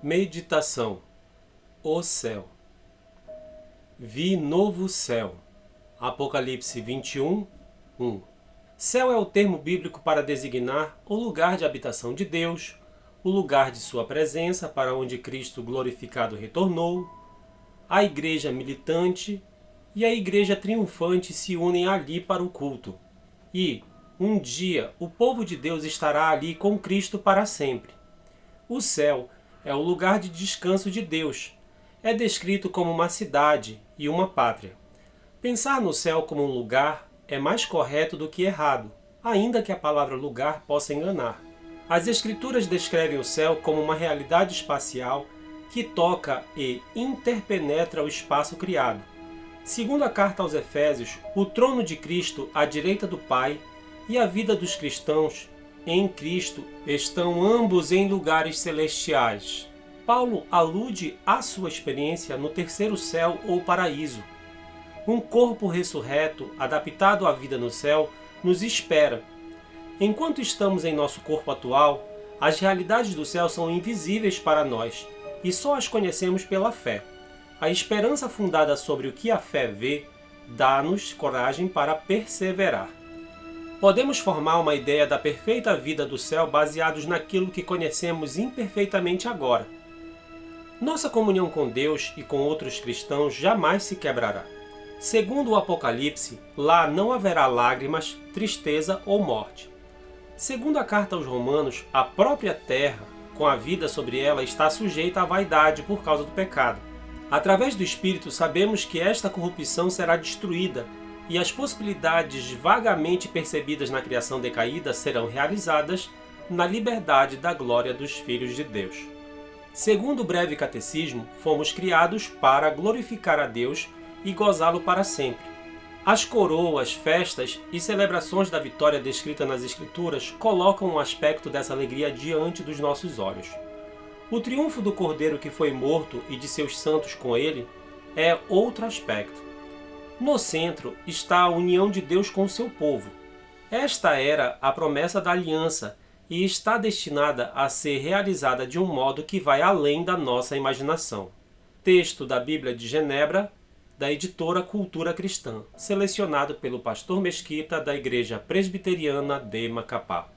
Meditação O céu Vi novo céu Apocalipse 21, 1 Céu é o termo bíblico para designar o lugar de habitação de Deus, o lugar de sua presença para onde Cristo glorificado retornou, a igreja militante e a igreja triunfante se unem ali para o culto. E, um dia, o povo de Deus estará ali com Cristo para sempre. O céu é o lugar de descanso de Deus. É descrito como uma cidade e uma pátria. Pensar no céu como um lugar é mais correto do que errado, ainda que a palavra lugar possa enganar. As Escrituras descrevem o céu como uma realidade espacial que toca e interpenetra o espaço criado. Segundo a carta aos Efésios, o trono de Cristo à direita do Pai e a vida dos cristãos em Cristo estão ambos em lugares celestiais. Paulo alude à sua experiência no terceiro céu ou paraíso. Um corpo ressurreto, adaptado à vida no céu, nos espera. Enquanto estamos em nosso corpo atual, as realidades do céu são invisíveis para nós e só as conhecemos pela fé. A esperança fundada sobre o que a fé vê dá-nos coragem para perseverar. Podemos formar uma ideia da perfeita vida do céu baseados naquilo que conhecemos imperfeitamente agora. Nossa comunhão com Deus e com outros cristãos jamais se quebrará. Segundo o Apocalipse, lá não haverá lágrimas, tristeza ou morte. Segundo a carta aos Romanos, a própria terra, com a vida sobre ela, está sujeita à vaidade por causa do pecado. Através do Espírito, sabemos que esta corrupção será destruída e as possibilidades vagamente percebidas na criação decaída serão realizadas na liberdade da glória dos filhos de Deus. Segundo o breve catecismo, fomos criados para glorificar a Deus e gozá-lo para sempre. As coroas, festas e celebrações da vitória descrita nas Escrituras colocam um aspecto dessa alegria diante dos nossos olhos. O triunfo do Cordeiro que foi morto e de seus santos com ele é outro aspecto. No centro está a união de Deus com o seu povo. Esta era a promessa da aliança e está destinada a ser realizada de um modo que vai além da nossa imaginação. Texto da Bíblia de Genebra, da editora Cultura Cristã, selecionado pelo pastor Mesquita da Igreja Presbiteriana de Macapá.